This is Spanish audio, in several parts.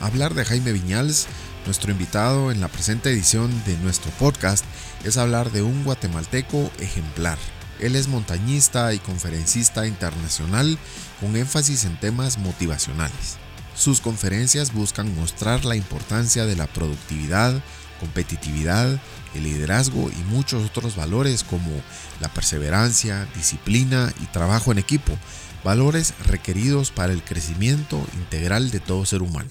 Hablar de Jaime Viñals, nuestro invitado en la presente edición de nuestro podcast, es hablar de un guatemalteco ejemplar. Él es montañista y conferencista internacional con énfasis en temas motivacionales. Sus conferencias buscan mostrar la importancia de la productividad, competitividad, el liderazgo y muchos otros valores como la perseverancia, disciplina y trabajo en equipo, valores requeridos para el crecimiento integral de todo ser humano.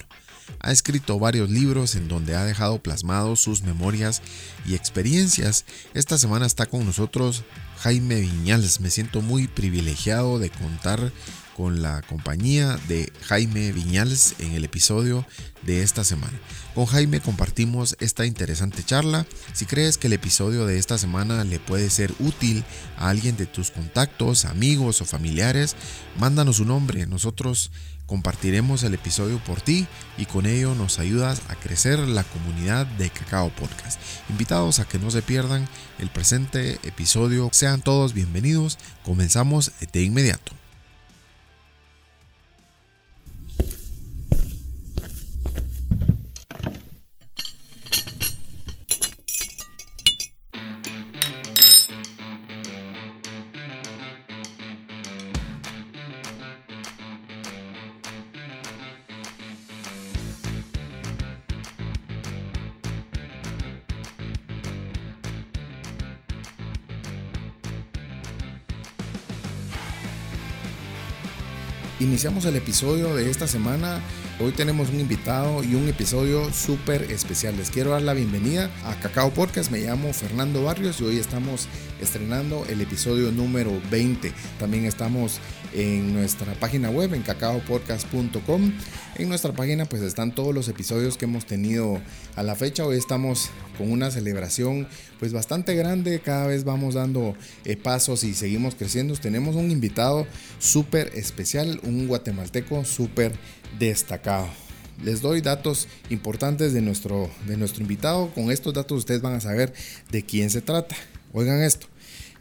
Ha escrito varios libros en donde ha dejado plasmados sus memorias y experiencias. Esta semana está con nosotros Jaime Viñales. Me siento muy privilegiado de contar con la compañía de Jaime Viñales en el episodio de esta semana. Con Jaime compartimos esta interesante charla. Si crees que el episodio de esta semana le puede ser útil a alguien de tus contactos, amigos o familiares, mándanos un nombre. Nosotros compartiremos el episodio por ti y con ello nos ayudas a crecer la comunidad de Cacao Podcast. Invitados a que no se pierdan el presente episodio. Sean todos bienvenidos. Comenzamos de inmediato. Iniciamos el episodio de esta semana. Hoy tenemos un invitado y un episodio súper especial. Les quiero dar la bienvenida a Cacao Podcast. Me llamo Fernando Barrios y hoy estamos estrenando el episodio número 20. También estamos en nuestra página web en cacaopodcast.com. En nuestra página pues están todos los episodios que hemos tenido a la fecha. Hoy estamos con una celebración pues bastante grande. Cada vez vamos dando eh, pasos y seguimos creciendo. Tenemos un invitado súper especial, un guatemalteco súper destacado. Les doy datos importantes de nuestro, de nuestro invitado. Con estos datos ustedes van a saber de quién se trata. Oigan esto.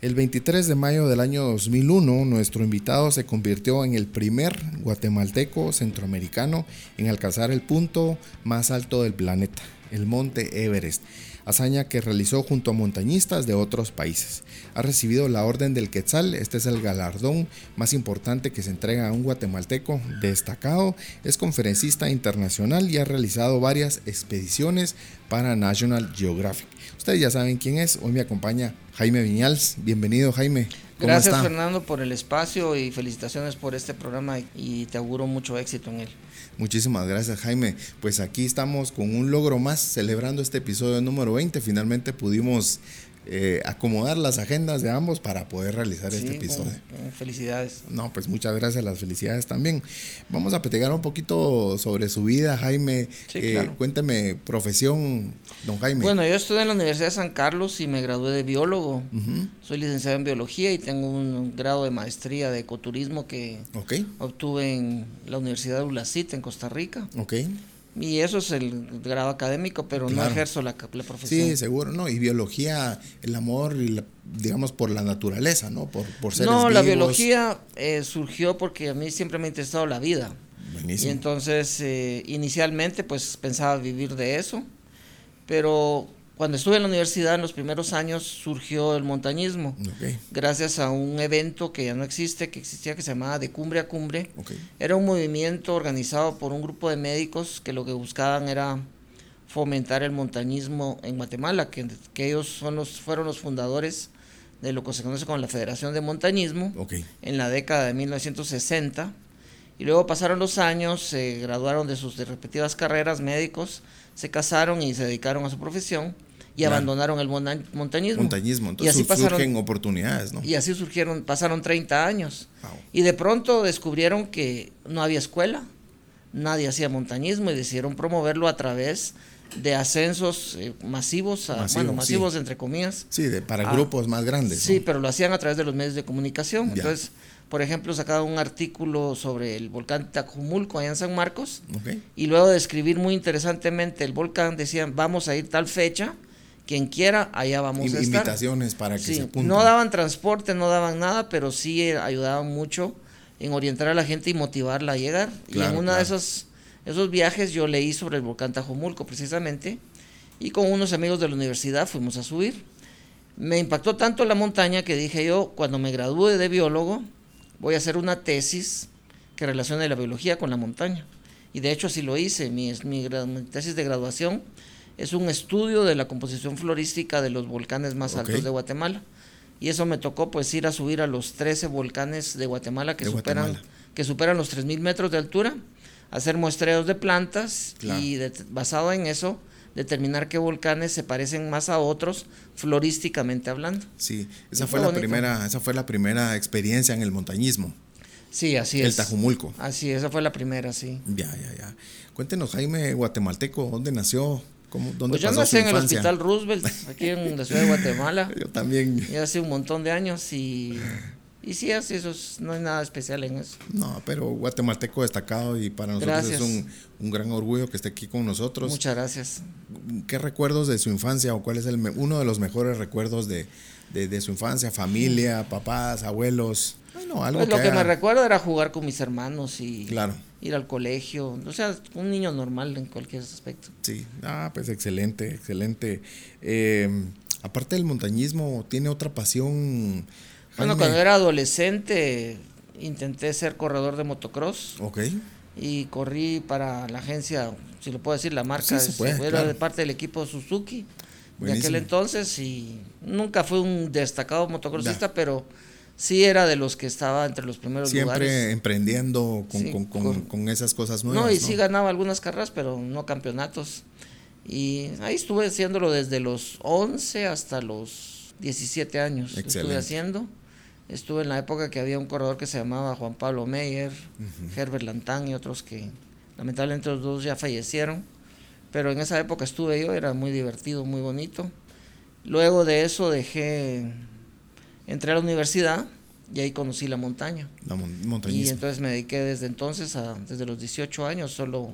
El 23 de mayo del año 2001, nuestro invitado se convirtió en el primer guatemalteco centroamericano en alcanzar el punto más alto del planeta, el monte Everest hazaña que realizó junto a montañistas de otros países. Ha recibido la Orden del Quetzal, este es el galardón más importante que se entrega a un guatemalteco destacado, es conferencista internacional y ha realizado varias expediciones para National Geographic. Ustedes ya saben quién es, hoy me acompaña Jaime Viñals, bienvenido Jaime. Gracias Fernando por el espacio y felicitaciones por este programa y te auguro mucho éxito en él. Muchísimas gracias Jaime. Pues aquí estamos con un logro más celebrando este episodio número 20. Finalmente pudimos eh, acomodar las agendas de ambos para poder realizar este episodio. felicidades. No, pues muchas gracias, las felicidades también. Vamos a platicar un poquito sobre su vida, Jaime. Eh, cuénteme, profesión, don Jaime. Bueno, yo estudié en la Universidad de San Carlos y me gradué de biólogo. Soy licenciado en biología y tengo un grado de maestría de ecoturismo que obtuve en la Universidad de Ulacita en Costa Rica. Ok. Y eso es el grado académico, pero no ejerzo la, profesión. Sí, seguro, ¿no? Y biología, el amor, y digamos, por la naturaleza, ¿no? Por, por seres No, la biología eh, surgió porque a mí siempre me ha interesado la vida. Buenísimo. Y entonces, eh, inicialmente, pues pensaba vivir de eso, pero cuando estuve en la universidad en los primeros años surgió el montañismo, gracias a un evento que ya no existe, que existía, que se llamaba De Cumbre a Cumbre. Era un movimiento organizado por un grupo de médicos que lo que buscaban era fomentar el montañismo en Guatemala, que, que ellos son los, fueron los fundadores de lo que se conoce como la Federación de Montañismo en la década de 1960. Y luego pasaron los años, se graduaron de sus respectivas carreras médicos, se casaron y se dedicaron a su profesión y abandonaron el montañismo. Montañismo, entonces y así surgen oportunidades, ¿no? Y así surgieron, pasaron 30 años. Y de pronto descubrieron que no había escuela, nadie hacía montañismo y decidieron promoverlo a través de ascensos eh, masivos, bueno, masivos entre comillas. Sí, de, para grupos más grandes. Sí, pero lo hacían a través de los medios de comunicación. Entonces, por ejemplo, sacaban un artículo sobre el volcán Tacumulco allá en San Marcos. Y luego de escribir muy interesantemente el volcán, decían, vamos a ir tal fecha, quien quiera, allá vamos a estar. Invitaciones para que se apunten. No daban transporte, no daban nada, pero sí eh, ayudaban mucho en orientar a la gente y motivarla a llegar. y en una de esas esos viajes yo leí sobre el volcán Tajomulco precisamente y con unos amigos de la universidad fuimos a subir. Me impactó tanto la montaña que dije yo, cuando me gradúe de biólogo, voy a hacer una tesis que relacione la biología con la montaña. Y de hecho así lo hice, mi, mi, tesis de graduación es un estudio de la composición florística de los volcanes más altos de Guatemala. Y eso me tocó pues ir a subir a los 13 volcanes de Guatemala que, superan, que superan los 3.000 metros de altura hacer muestreos de plantas y basado en eso determinar qué volcanes se parecen más a otros florísticamente hablando. Sí, esa fue, la primera, esa fue la primera experiencia en el montañismo. Sí, así es. El Tajumulco. Así, esa fue la primera, sí. Ya, ya, ya. Cuéntenos, Jaime Guatemalteco, ¿dónde nació? ¿Cómo, ¿Dónde pues yo nací en el Hospital Roosevelt, aquí en la ciudad de Guatemala. yo también. Ya hace un montón de años y y sí, así eso no hay nada especial en eso. No, pero guatemalteco destacado y para nosotros es un, un, gran orgullo que esté aquí con nosotros. Muchas gracias. ¿Qué recuerdos de su infancia o cuál es el, uno de los mejores recuerdos de, de, su infancia? Familia, papás, abuelos. Bueno, algo pues lo que me recuerdo era jugar con mis hermanos y claro. Ir al colegio. O sea, un niño normal en cualquier aspecto. Sí, ah, pues excelente, excelente. Eh, aparte del montañismo, ¿tiene otra pasión? Bueno, cuando era adolescente intenté ser corredor de motocross. Ok. Y corrí para la agencia, si lo puedo decir, la marca. Sí, era de parte del equipo Suzuki de aquel entonces y nunca fui un destacado motocrossista, pero sí era de los que estaba entre los primeros lugares. Siempre emprendiendo con, esas cosas nuevas. No, y sí ganaba algunas carreras, pero no campeonatos. Y ahí estuve haciéndolo desde los 11 hasta los 17 años. Estuve haciendo. Estuve en la época que había un corredor que se llamaba Juan Pablo Meyer, Herbert Lantán y otros que lamentablemente los dos ya fallecieron. Pero en esa época estuve yo, era muy divertido, muy bonito. Luego de eso dejé, entré a la universidad y ahí conocí la montaña. La Y entonces me dediqué desde entonces, a, desde los 18 años, solo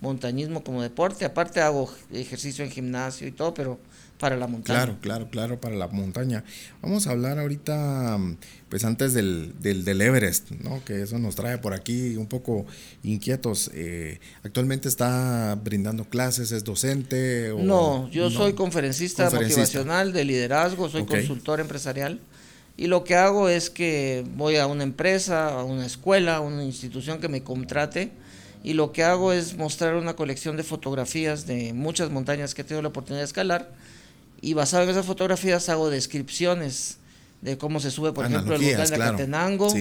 montañismo como deporte. Aparte hago ejercicio en gimnasio y todo, pero para la montaña. Claro, claro, claro, para la montaña. Vamos a hablar ahorita, pues antes del, del, Everest, ¿no? Que eso nos trae por aquí un poco inquietos. Eh, ¿Actualmente está brindando clases, es docente? O, no, yo soy conferencista, motivacional de liderazgo, soy consultor empresarial. Y lo que hago es que voy a una empresa, a una escuela, a una institución que me contrate y lo que hago es mostrar una colección de fotografías de muchas montañas que he tenido la oportunidad de escalar y basado en esas fotografías hago descripciones de cómo se sube, por ejemplo, el volcán de Catenango,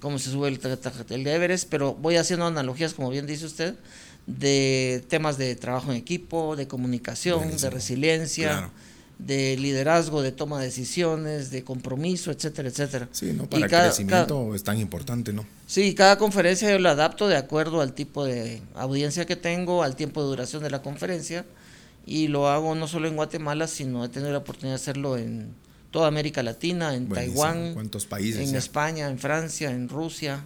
cómo se sube el, el Everest, pero voy haciendo analogías, como bien dice usted, de temas de trabajo en equipo, de comunicación, de resiliencia, de liderazgo, de toma de decisiones, de compromiso, etcétera, etcétera. Sí, ¿no? Para el crecimiento es tan importante, ¿no? Sí, cada conferencia yo la adapto de acuerdo al tipo de audiencia que tengo, al tiempo de duración de la conferencia y lo hago no solo en Guatemala, sino he tenido la oportunidad de hacerlo en toda América Latina, en Taiwán, ¿Cuántos países en España, en Francia, en Rusia.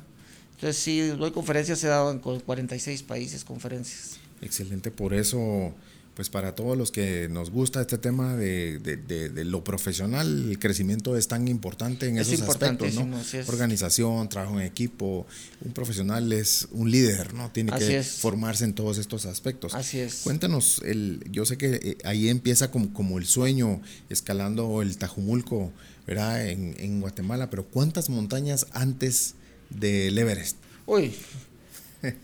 Entonces sí, doy conferencias, he dado en 46 países conferencias. Excelente, por eso pues para todos los que nos gusta este tema de, de, lo profesional, el crecimiento es tan importante en esos aspectos, ¿no? Organización, trabajo en equipo, un profesional es un líder, ¿no? Tiene que formarse en todos estos aspectos. Así es. Cuéntanos, el, yo sé que eh, ahí empieza como, como el sueño, escalando el Tajumulco, ¿verdad? En, en Guatemala, pero ¿cuántas montañas antes del Everest? Uy,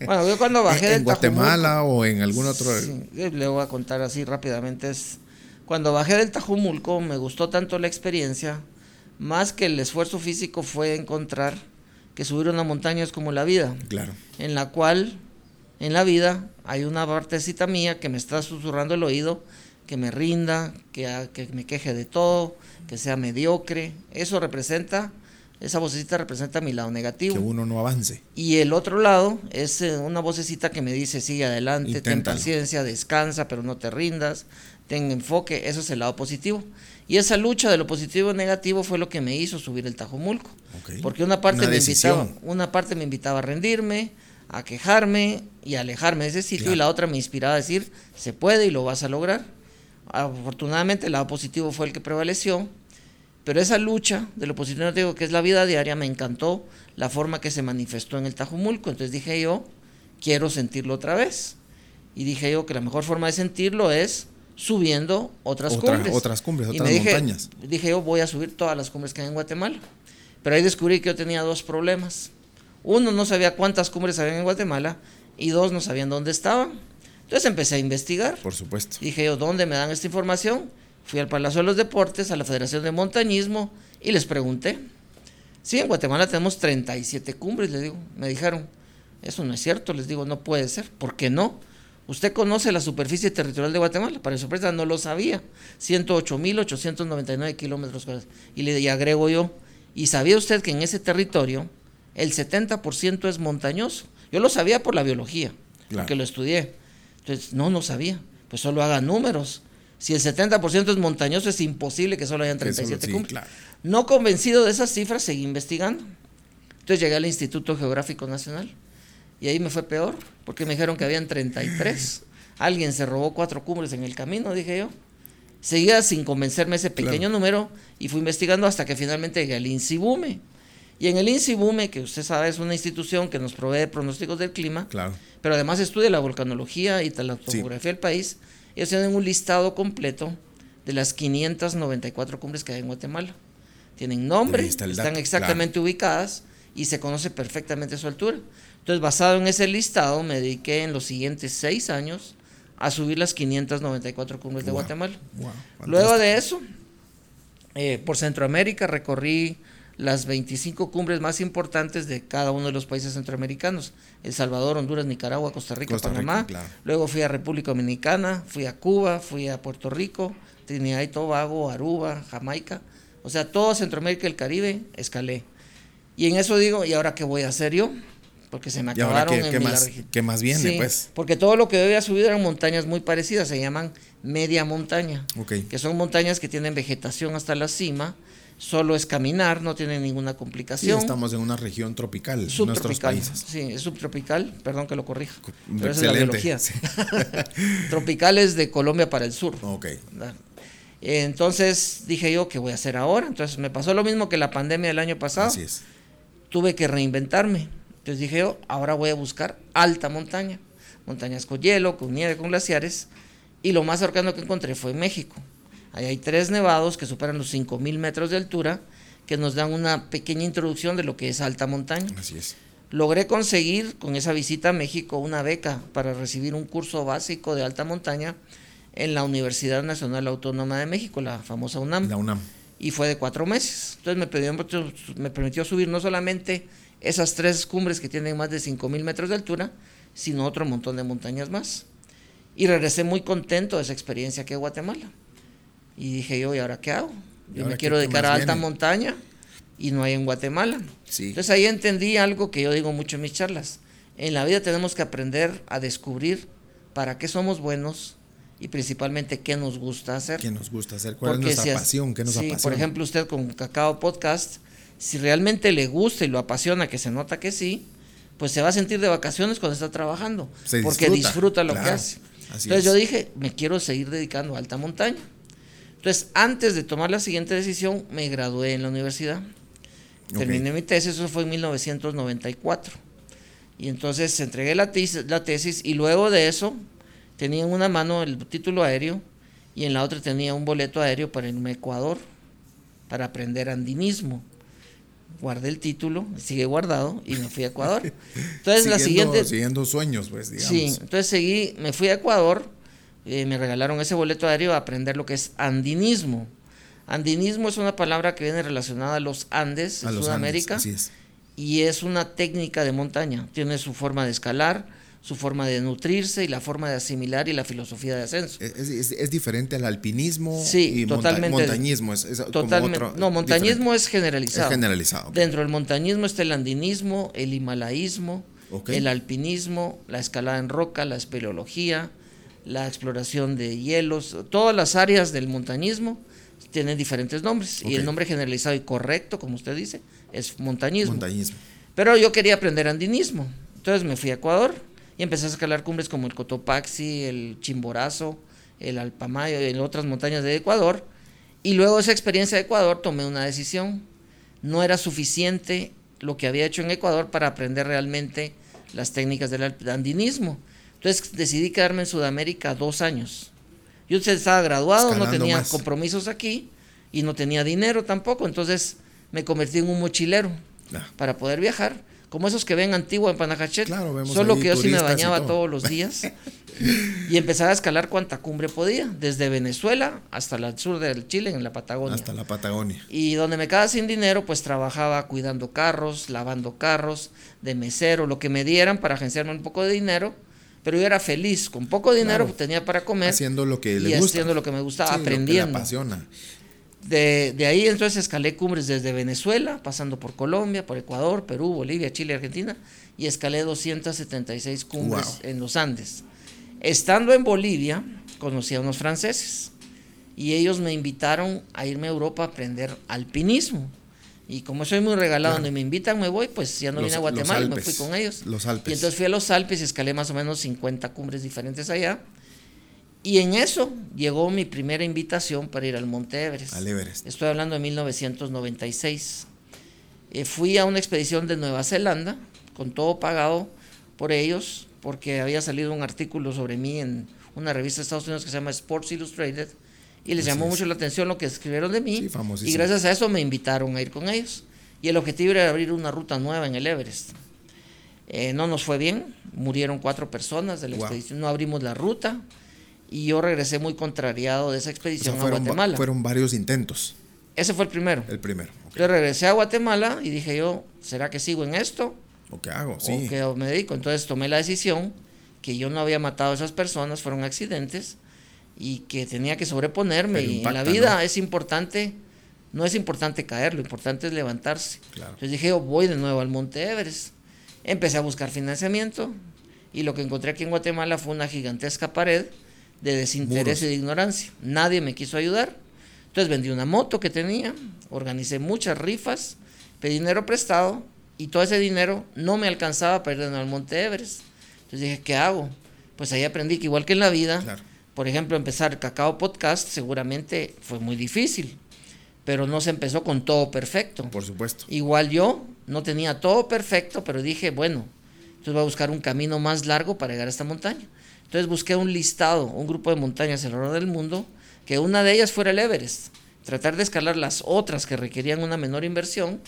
bueno, yo cuando bajé ¿En Guatemala o en algún otro? le voy a contar así rápidamente. Es, cuando bajé del Tajumulco me gustó tanto la experiencia más que el esfuerzo físico fue encontrar que subir una montaña es como la vida. Claro. En la cual, en la vida, hay una partecita mía que me está susurrando el oído, que me rinda, que, que me queje de todo, que sea mediocre. Eso representa, esa vocecita representa mi lado negativo. Que uno no avance. Y el otro lado es eh, una vocecita que me dice, sigue adelante, ten paciencia, descansa, pero no te rindas, ten enfoque. Eso es el lado positivo. Y esa lucha de lo positivo y negativo fue lo que me hizo subir el Tajomulco. Porque una parte, me invitaba, una parte me invitaba a rendirme, a quejarme y a alejarme de ese sitio, y la otra me inspiraba a decir, se puede y lo vas a lograr. Afortunadamente el lado positivo fue el que prevaleció, pero esa lucha de lo positivo negativo, que es la vida diaria, me encantó la forma que se manifestó en el Tajomulco. Entonces dije yo, quiero sentirlo otra vez. Y dije yo que la mejor forma de sentirlo es subiendo otras cumbres. Otras cumbres, otras montañas. Dije yo voy a subir todas las cumbres que hay en Guatemala. Pero ahí descubrí que yo tenía dos problemas. Uno, no sabía cuántas cumbres había en Guatemala y dos, no sabían dónde estaban. Entonces empecé a investigar. Por supuesto. Dije yo, ¿dónde me dan esta información? Fui al Palacio de los Deportes, a la Federación de Montañismo y les pregunté. Sí, en Guatemala tenemos 37 cumbres, les digo. Me dijeron, eso no es cierto, les digo, no puede ser. ¿Por qué no? Usted conoce la superficie territorial de Guatemala, para sorpresa no lo sabía, 108.899 kilómetros cuadrados. Y le agrego yo, ¿y sabía usted que en ese territorio el 70% es montañoso? Yo lo sabía por la biología, porque lo estudié. Entonces, no, no sabía. Pues solo haga números. Si el 70% es montañoso, es imposible que solo hayan 37 cumbres. No convencido de esas cifras, seguí investigando. Entonces llegué al Instituto Geográfico Nacional y ahí me fue peor, porque me dijeron que habían 33. Alguien se robó cuatro cumbres en el camino, dije yo. Seguía sin convencerme ese pequeño número y fui investigando hasta que finalmente llegué al INSIBUME. Y en el INSIBUME, que usted sabe es una institución que nos provee pronósticos del clima, claro. pero además estudia la volcanología y la topografía del país, ellos tienen un listado completo de las 594 cumbres que hay en Guatemala. Tienen nombre, están exactamente ubicadas y se conoce perfectamente su altura. Entonces, basado en ese listado, me dediqué en los siguientes seis años a subir las 594 cumbres de Guatemala. Luego de eso, eh, por Centroamérica recorrí las 25 cumbres más importantes de cada uno de los países centroamericanos. El Salvador, Honduras, Nicaragua, Costa Rica, Panamá. Luego fui a República Dominicana, fui a Cuba, fui a Puerto Rico, Trinidad y Tobago, Aruba, Jamaica. O sea, todo Centroamérica y el Caribe escalé. Y en eso digo, ¿y ahora qué voy a hacer yo? porque se me acabaron qué, en más, ¿Qué más viene, pues? Porque todo lo que yo había subido eran montañas muy parecidas, se llaman media montaña, que son montañas que tienen vegetación hasta la cima, solo es caminar, no tienen ninguna complicación. estamos en una región tropical, nuestros países. Sí, es subtropical, perdón que lo corrija, pero es la biología. tropical es de Colombia para el sur. Ok. Entonces dije yo, ¿qué voy a hacer ahora? Entonces me pasó lo mismo que la pandemia del año pasado. Así es. Tuve que reinventarme entonces dije yo, ahora voy a buscar alta montaña, montañas con hielo, con nieve, con glaciares, y lo más cercano que encontré fue México. Ahí hay tres nevados que superan los 5.000 metros de altura, que nos dan una pequeña introducción de lo que es alta montaña. Así es. Logré conseguir con esa visita a México una beca para recibir un curso básico de alta montaña en la Universidad Nacional Autónoma de México, la famosa UNAM. La UNAM. Y fue de cuatro meses. Entonces me, me permitió subir no solamente esas tres cumbres que tienen más de 5.000 metros de altura, sino otro montón de montañas más. Y regresé muy contento de esa experiencia aquí en Guatemala. Y dije yo, ¿y ahora qué hago? Yo me quiero dedicar a alta montaña y no hay en Guatemala. Entonces ahí entendí algo que yo digo mucho en mis charlas. En la vida tenemos que aprender a descubrir para qué somos buenos y principalmente qué nos gusta hacer. ¿Qué nos gusta hacer? ¿Cuál es nuestra pasión? ¿Qué nos sí, Por ejemplo, usted con Cacao Podcast si realmente le gusta y lo apasiona, que se nota que sí, pues se va a sentir de vacaciones cuando está trabajando, porque disfruta lo que hace. Entonces yo dije, me quiero seguir dedicando a alta montaña. Entonces, antes de tomar la siguiente decisión, me gradué en la universidad. Terminé mi tesis, eso fue en 1994. Y entonces entregué la tesis, la tesis y luego de eso tenía en una mano el título aéreo y en la otra tenía un boleto aéreo para irme a Ecuador, para aprender andinismo guardé el título, sigue guardado y me fui a Ecuador. Entonces la siguiente... Siguiendo sueños, pues, digamos. Sí, entonces seguí, me fui a Ecuador, eh, me regalaron ese boleto aéreo a aprender lo que es andinismo. Andinismo es una palabra que viene relacionada a los Andes, en Sudamérica, y es una técnica de montaña. Tiene su forma de escalar, su forma de nutrirse y la forma de asimilar y la filosofía de ascenso. Es, diferente al alpinismo sí, y totalmente, montañismo. no, montañismo es generalizado. Es generalizado. Dentro del montañismo está el andinismo, el himalaísmo, el alpinismo, la escalada en roca, la espeleología, la exploración de hielos, todas las áreas del montañismo tienen diferentes nombres y el nombre generalizado y correcto, como usted dice, es montañismo. Montañismo. Pero yo quería aprender andinismo, entonces me fui a Ecuador y empecé a escalar cumbres como el Cotopaxi, el Chimborazo, el Alpamayo y otras montañas de Ecuador. Y luego de esa experiencia de Ecuador tomé una decisión. No era suficiente lo que había hecho en Ecuador para aprender realmente las técnicas del andinismo. Entonces decidí quedarme en Sudamérica dos años. Yo estaba graduado, no tenía compromisos aquí y no tenía dinero tampoco, entonces me convertí en un mochilero ah. para poder viajar, como esos que ven Antigua en Panajachet, solo que yo sí me bañaba todos los días y empezaba a escalar cuanta cumbre podía, desde Venezuela hasta el sur del Chile, en la Patagonia. Hasta la Patagonia. Y donde me quedaba sin dinero, pues trabajaba cuidando carros, lavando carros, de mesero, lo que me dieran para agenciarme un poco de dinero pero yo era feliz, con poco dinero tenía para comer. Haciendo lo que le y haciendo lo que me gustaba, aprendiendo. Lo apasiona. De, de, ahí entonces escalé cumbres desde Venezuela, pasando por Colombia, por Ecuador, Perú, Bolivia, Chile, Argentina, y escalé 276 cumbres en los Andes. Estando en Bolivia, conocí a unos franceses y ellos me invitaron a irme a Europa a aprender alpinismo. Y como soy muy regalado, donde me invitan me voy, pues ya no vine a Guatemala, me fui con ellos. Los Alpes. Y entonces fui a los Alpes y escalé más o menos 50 cumbres diferentes allá. Y en eso llegó mi primera invitación para ir al Monte Everest. Al Everest. Estoy hablando de 1996. Eh, fui a una expedición de Nueva Zelanda, con todo pagado por ellos, porque había salido un artículo sobre mí en una revista de Estados Unidos que se llama Sports Illustrated y les llamó mucho la atención lo que escribieron de mí. y gracias a eso me invitaron a ir con ellos. Y el objetivo era abrir una ruta nueva en el Everest. Eh, no nos fue bien, murieron cuatro personas de la expedición, no abrimos la ruta y yo regresé muy contrariado de esa expedición a Guatemala. Fueron varios intentos. Ese fue el primero. El primero. Yo regresé a Guatemala y dije yo, ¿será que sigo en esto? ¿O qué hago? Sí. ¿O qué me dedico? Entonces tomé la decisión que yo no había matado a esas personas, fueron accidentes y que tenía que sobreponerme. y en la vida es importante, no es importante caer, lo importante es levantarse. Entonces dije, yo voy de nuevo al Monte Everest. Empecé a buscar financiamiento y lo que encontré aquí en Guatemala fue una gigantesca pared de desinterés y de ignorancia. Nadie me quiso ayudar. Entonces vendí una moto que tenía, organicé muchas rifas, pedí dinero prestado y todo ese dinero no me alcanzaba para ir al Monte Everest. Entonces dije, ¿qué hago? Pues ahí aprendí que igual que en la vida, por ejemplo, empezar Cacao Podcast seguramente fue muy difícil, pero no se empezó con todo perfecto. Por supuesto. Igual yo no tenía todo perfecto, pero dije, bueno, entonces voy a buscar un camino más largo para llegar a esta montaña. Entonces busqué un listado, un grupo de montañas alrededor del mundo, que una de ellas fuera el Everest. Tratar de escalar las otras que requerían una menor inversión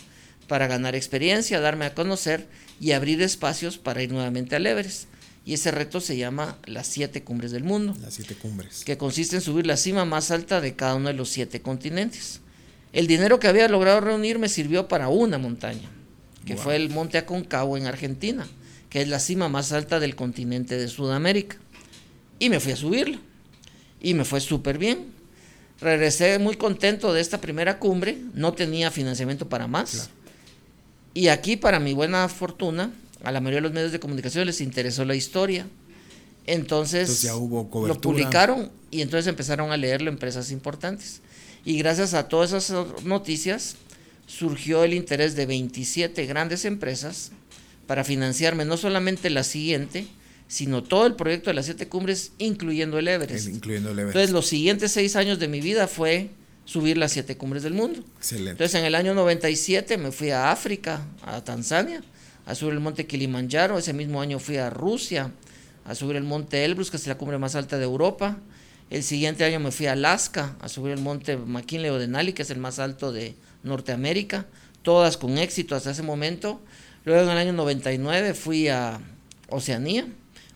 para ganar experiencia, darme a conocer y abrir espacios para ir nuevamente al Everest. Y ese reto se llama las siete cumbres del mundo. Las siete cumbres. Que consiste en subir la cima más alta de cada uno de los siete continentes. El dinero que había logrado reunir me sirvió para una montaña, que fue el Monte Aconcagua en Argentina, que es la cima más alta del continente de Sudamérica. Y me fui a subirla. Y me fue súper bien. Regresé muy contento de esta primera cumbre. No tenía financiamiento para más. Y aquí, para mi buena fortuna, a la mayoría de los medios de comunicación les interesó la historia. Entonces, lo publicaron y entonces empezaron a leerlo empresas importantes. Y gracias a todas esas noticias surgió el interés de 27 grandes empresas para financiarme no solamente la siguiente, sino todo el proyecto de las siete cumbres, incluyendo el Everest. incluyendo el Everest. Entonces, los siguientes seis años de mi vida fue subir las siete cumbres del mundo. Excelente. Entonces, en el año 97 me fui a África, a Tanzania, a subir el monte Kilimanjaro. Ese mismo año fui a Rusia a subir el monte Elbrus, que es la cumbre más alta de Europa. El siguiente año me fui a Alaska a subir el monte McKinley o Denali, que es el más alto de Norteamérica. Todas con éxito hasta ese momento. Luego en el año 99 fui a Oceanía.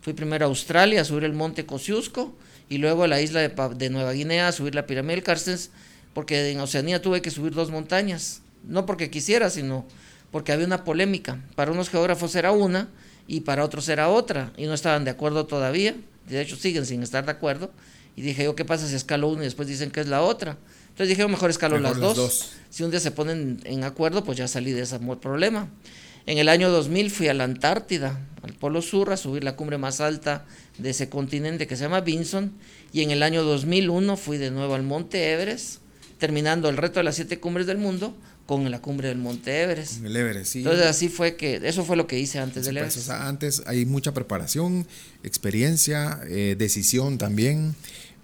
Fui primero a Australia a subir el monte Kosciuszko y luego a la isla de, de Nueva Guinea a subir la pirámide del Carstens porque en Oceanía tuve que subir dos montañas, no porque quisiera, sino porque había una polémica. Para unos geógrafos era una y para otros era otra, y no estaban de acuerdo todavía, de hecho siguen sin estar de acuerdo, y dije yo, ¿qué pasa si escalo una y después dicen que es la otra? Entonces dije, mejor escalo las, dos. Si un día se ponen en acuerdo, pues ya salí de ese problema. En el año 2000 fui a la Antártida, al Polo Sur, a subir la cumbre más alta de ese continente que se llama Vinson. Y en el año 2001 fui de nuevo al Monte Everest, terminando el reto de las siete cumbres del mundo con la cumbre del Monte Everest. El Everest, sí. Entonces así fue que, eso fue lo que hice antes del Everest. antes hay mucha preparación, experiencia, eh, decisión también.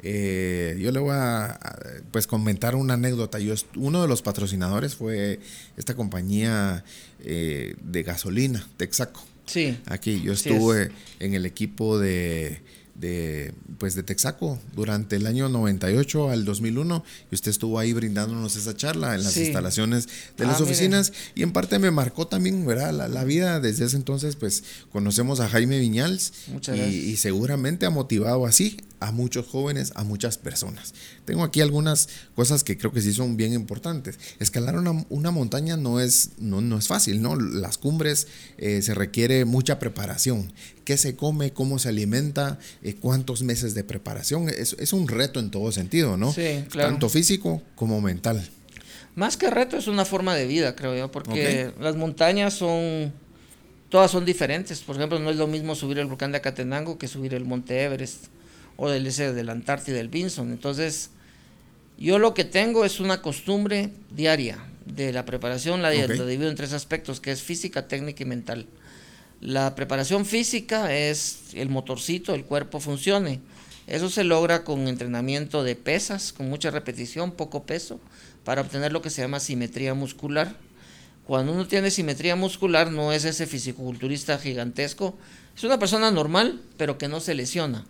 Eh, yo le voy a, pues comentar una anécdota. Yo uno de los patrocinadores fue esta compañía eh, de gasolina, Texaco. Sí. Aquí yo estuve en el equipo de de, pues de Texaco durante el año 98 al 2001 y usted estuvo ahí brindándonos esa charla en las instalaciones de las ah, oficinas y en parte me marcó también ¿verdad? La, vida desde ese entonces pues conocemos a Jaime Viñals y, y, seguramente ha motivado así a muchos jóvenes, a muchas personas. Tengo aquí algunas cosas que creo que sí son bien importantes. Escalar una, una montaña no es, no, no, es fácil, ¿no? Las cumbres eh, se requiere mucha preparación. ¿Qué se come? ¿Cómo se alimenta? Eh, ¿Cuántos meses de preparación? Es, es, un reto en todo sentido, ¿no? Sí, claro. Tanto físico como mental. Más que reto es una forma de vida, creo yo, porque las montañas son todas son diferentes. Por ejemplo, no es lo mismo subir el volcán de Acatenango que subir el Monte Everest o del ese de la Antártida del Vinson. Entonces, yo lo que tengo es una costumbre diaria de la preparación, la, la divido en tres aspectos, que es física, técnica y mental. La preparación física es el motorcito, el cuerpo funcione. Eso se logra con entrenamiento de pesas, con mucha repetición, poco peso, para obtener lo que se llama simetría muscular. Cuando uno tiene simetría muscular, no es ese fisiculturista gigantesco, es una persona normal, pero que no se lesiona.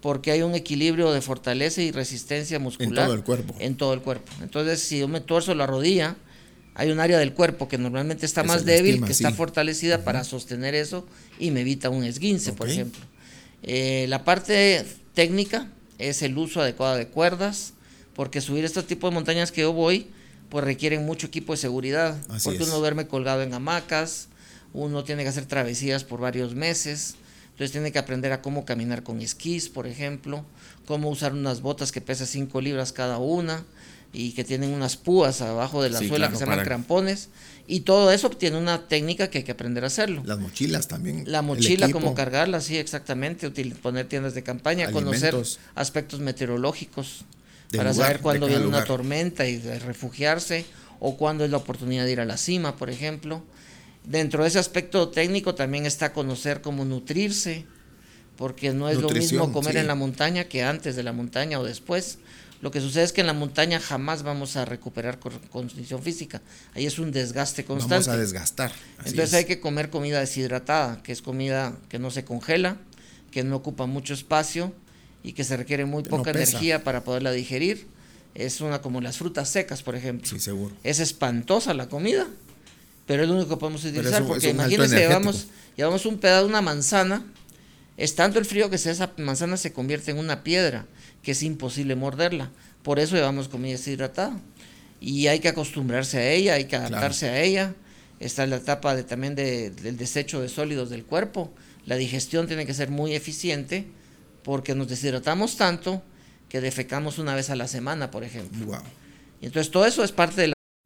Porque hay un equilibrio de fortaleza y resistencia muscular. En todo el cuerpo. En todo el cuerpo. Entonces, si yo me torzo la rodilla, hay un área del cuerpo que normalmente está más débil, que está fortalecida para sostener eso y me evita un esguince, por ejemplo. Eh, la parte técnica es el uso adecuado de cuerdas, porque subir este tipo de montañas que yo voy, pues requieren mucho equipo de seguridad, porque uno duerme colgado en hamacas, uno tiene que hacer travesías por varios meses, entonces tiene que aprender a cómo caminar con esquís, por ejemplo, cómo usar unas botas que pesan 5 libras cada una y que tienen unas púas abajo de la suela que se llaman crampones. Y todo eso tiene una técnica que hay que aprender a hacerlo. Las mochilas también. La mochila, cómo cargarla, sí, exactamente. poner tiendas de campaña, conocer aspectos meteorológicos para saber cuándo viene una tormenta y refugiarse o cuándo es la oportunidad de ir a la cima, por ejemplo. Dentro de ese aspecto técnico también está conocer cómo nutrirse, porque no es lo mismo comer en la montaña que antes de la montaña o después. Lo que sucede es que en la montaña jamás vamos a recuperar condición física. Ahí es un desgaste constante. Vamos a desgastar. Entonces hay que comer comida deshidratada, que es comida que no se congela, que no ocupa mucho espacio y que se requiere muy poca energía para poderla digerir. Es una como las frutas secas, por ejemplo. Sí, seguro. Es espantosa la comida, pero es lo único que podemos utilizar, porque imagínense, llevamos, llevamos un pedazo de una manzana, es tanto el frío que esa manzana se convierte en una piedra, que es imposible morderla, por eso llevamos comida deshidratada, y hay que acostumbrarse a ella, hay que adaptarse a ella, está la etapa de, también del desecho de sólidos del cuerpo, la digestión tiene que ser muy eficiente, porque nos deshidratamos tanto que defecamos una vez a la semana, por ejemplo. Y entonces todo eso es parte de la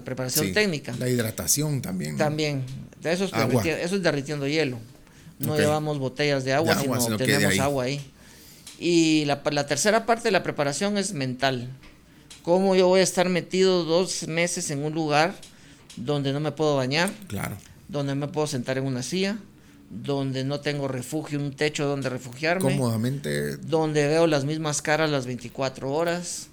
de preparación técnica. La hidratación también. También. Eso es, eso es derritiendo hielo. No llevamos botellas de agua, sino, tenemos agua ahí. Y la, la, tercera parte de la preparación es mental. ¿Cómo yo voy a estar metido dos meses en un lugar donde no me puedo bañar? Claro. Donde me puedo sentar en una silla, donde no tengo refugio, un techo donde refugiarme. Cómodamente. Donde veo las mismas caras las 24 horas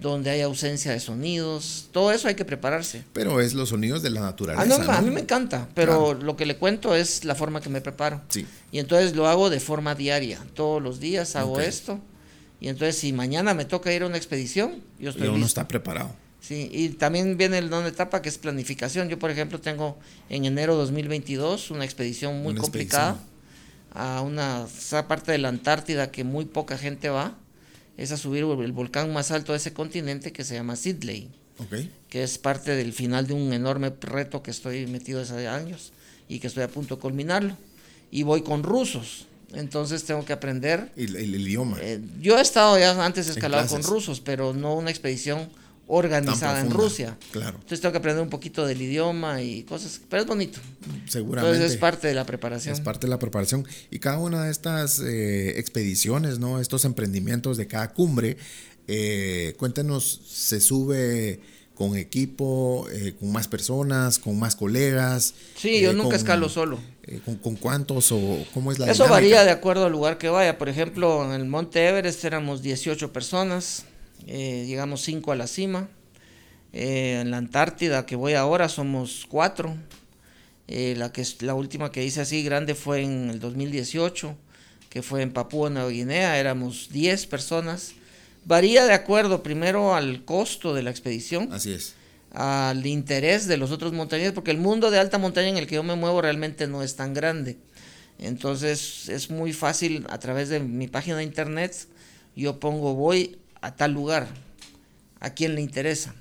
donde hay ausencia de sonidos, todo eso hay que prepararse. Pero es los sonidos de la naturaleza. Ah, A mí me encanta, pero lo que le cuento es la forma que me preparo. Sí. Y entonces lo hago de forma diaria, todos los días hago esto. Y entonces si mañana me toca ir a una expedición, yo estoy uno está preparado. Sí, y también viene la etapa que es planificación. Yo, por ejemplo, tengo en enero 2022 una expedición muy complicada a una parte de la Antártida que muy poca gente va es a subir el volcán más alto de ese continente que se llama Sidley, que es parte del final de un enorme reto que estoy metido hace años y que estoy a punto de culminarlo. Y voy con rusos, entonces tengo que aprender. El, el, idioma. Eh, yo he estado ya antes escalado con rusos, pero no una expedición organizada en Rusia. Claro. Entonces tengo que aprender un poquito del idioma y cosas, pero es bonito. Seguramente. Entonces es parte de la preparación. Es parte de la preparación. Y cada una de estas eh, expediciones, ¿no? Estos emprendimientos de cada cumbre, eh, cuéntenos, ¿se sube con equipo, eh, con más personas, con más colegas? Sí, yo nunca escalo solo. Con, cuántos o cómo es la Eso varía de acuerdo al lugar que vaya. Por ejemplo, en el Monte Everest éramos 18 personas eh, llegamos cinco a la cima. Eh, en la Antártida, que voy ahora, somos cuatro. Eh, la, que, la última que hice así grande fue en el 2018, que fue en Papúa Nueva Guinea, éramos 10 personas. Varía de acuerdo primero al costo de la expedición. Así es. Al interés de los otros montañeros, porque el mundo de alta montaña en el que yo me muevo realmente no es tan grande. Entonces es muy fácil a través de mi página de internet, yo pongo voy a tal lugar, a quién le interesa.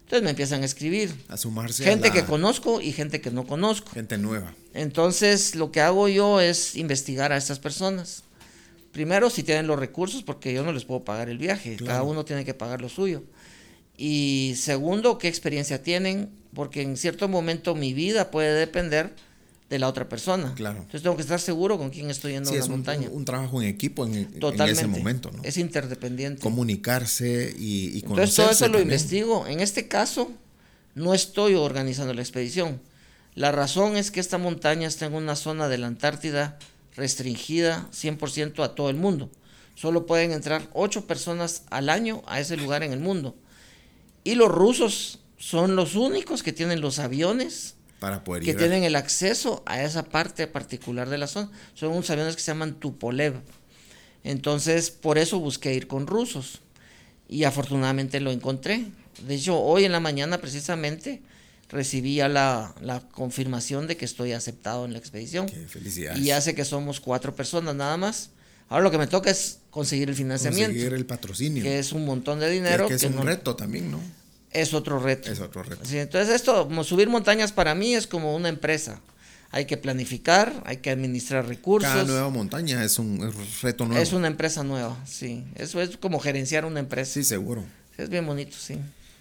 Entonces me empiezan a escribir. A sumarse. Gente que conozco y gente que no conozco. Gente nueva. Entonces lo que hago yo es investigar a estas personas. Primero, si tienen los recursos, porque yo no les puedo pagar el viaje. Cada uno tiene que pagar lo suyo. Y segundo, qué experiencia tienen, porque en cierto momento mi vida puede depender de la otra persona. Claro. Entonces tengo que estar seguro con quién estoy yendo a la montaña. Un, un trabajo en equipo en, ese momento, ¿no? Es interdependiente. Comunicarse y, y Entonces todo eso lo investigo. En este caso, no estoy organizando la expedición. La razón es que esta montaña está en una zona de la Antártida restringida 100% a todo el mundo. Solo pueden entrar ocho personas al año a ese lugar en el mundo. Y los rusos son los únicos que tienen los aviones que tienen el acceso a esa parte particular de la zona. Son unos aviones que se llaman Tupolev. Entonces, por eso busqué ir con rusos. Y afortunadamente lo encontré. De hecho, hoy en la mañana precisamente recibí ya la, confirmación de que estoy aceptado en la expedición. Qué felicidades. Y hace que somos cuatro personas nada más. Ahora lo que me toca es conseguir el financiamiento. Conseguir el patrocinio. Que es un montón de dinero. Que, es un reto también, ¿no? Es otro reto. Es otro reto. entonces esto, como subir montañas para mí es como una empresa. Hay que planificar, hay que administrar recursos. Cada nueva montaña es un reto nuevo. Es una empresa nueva, sí. Eso es como gerenciar una empresa. Sí, seguro. Es bien bonito, sí.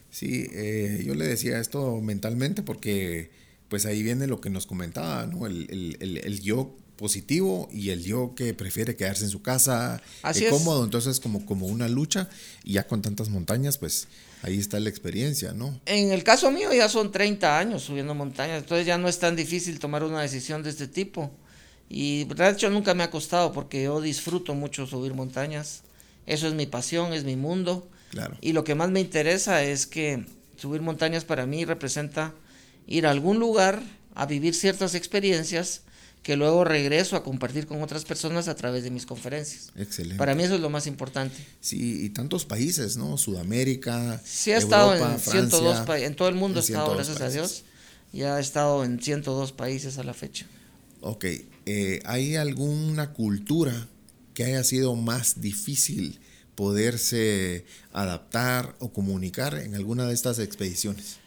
Sí, eh, yo le decía esto mentalmente porque pues ahí viene lo que nos comentaba, ¿no? El, el, el, el yo positivo y el yo que prefiere quedarse en su casa Así cómodo, entonces como, como una lucha y ya con tantas montañas, pues ahí está la experiencia, ¿no? En el caso mío ya son 30 años subiendo montañas, entonces ya no es tan difícil tomar una decisión de este tipo. Y de hecho nunca me ha costado porque yo disfruto mucho subir montañas. Eso es mi pasión, es mi mundo. Claro. Y lo que más me interesa es que subir montañas para mí representa ir a algún lugar a vivir ciertas experiencias que luego regreso a compartir con otras personas a través de mis conferencias. Excelente. Para mí eso es lo más importante. Sí, y tantos países, ¿no? Sudamérica. Sí, ha estado en 102 países, en todo el mundo ha estado, gracias a Dios. Ya ha estado en 102 países a la fecha. Ok, eh, ¿hay alguna cultura que haya sido más difícil poderse adaptar o comunicar en alguna de estas expediciones?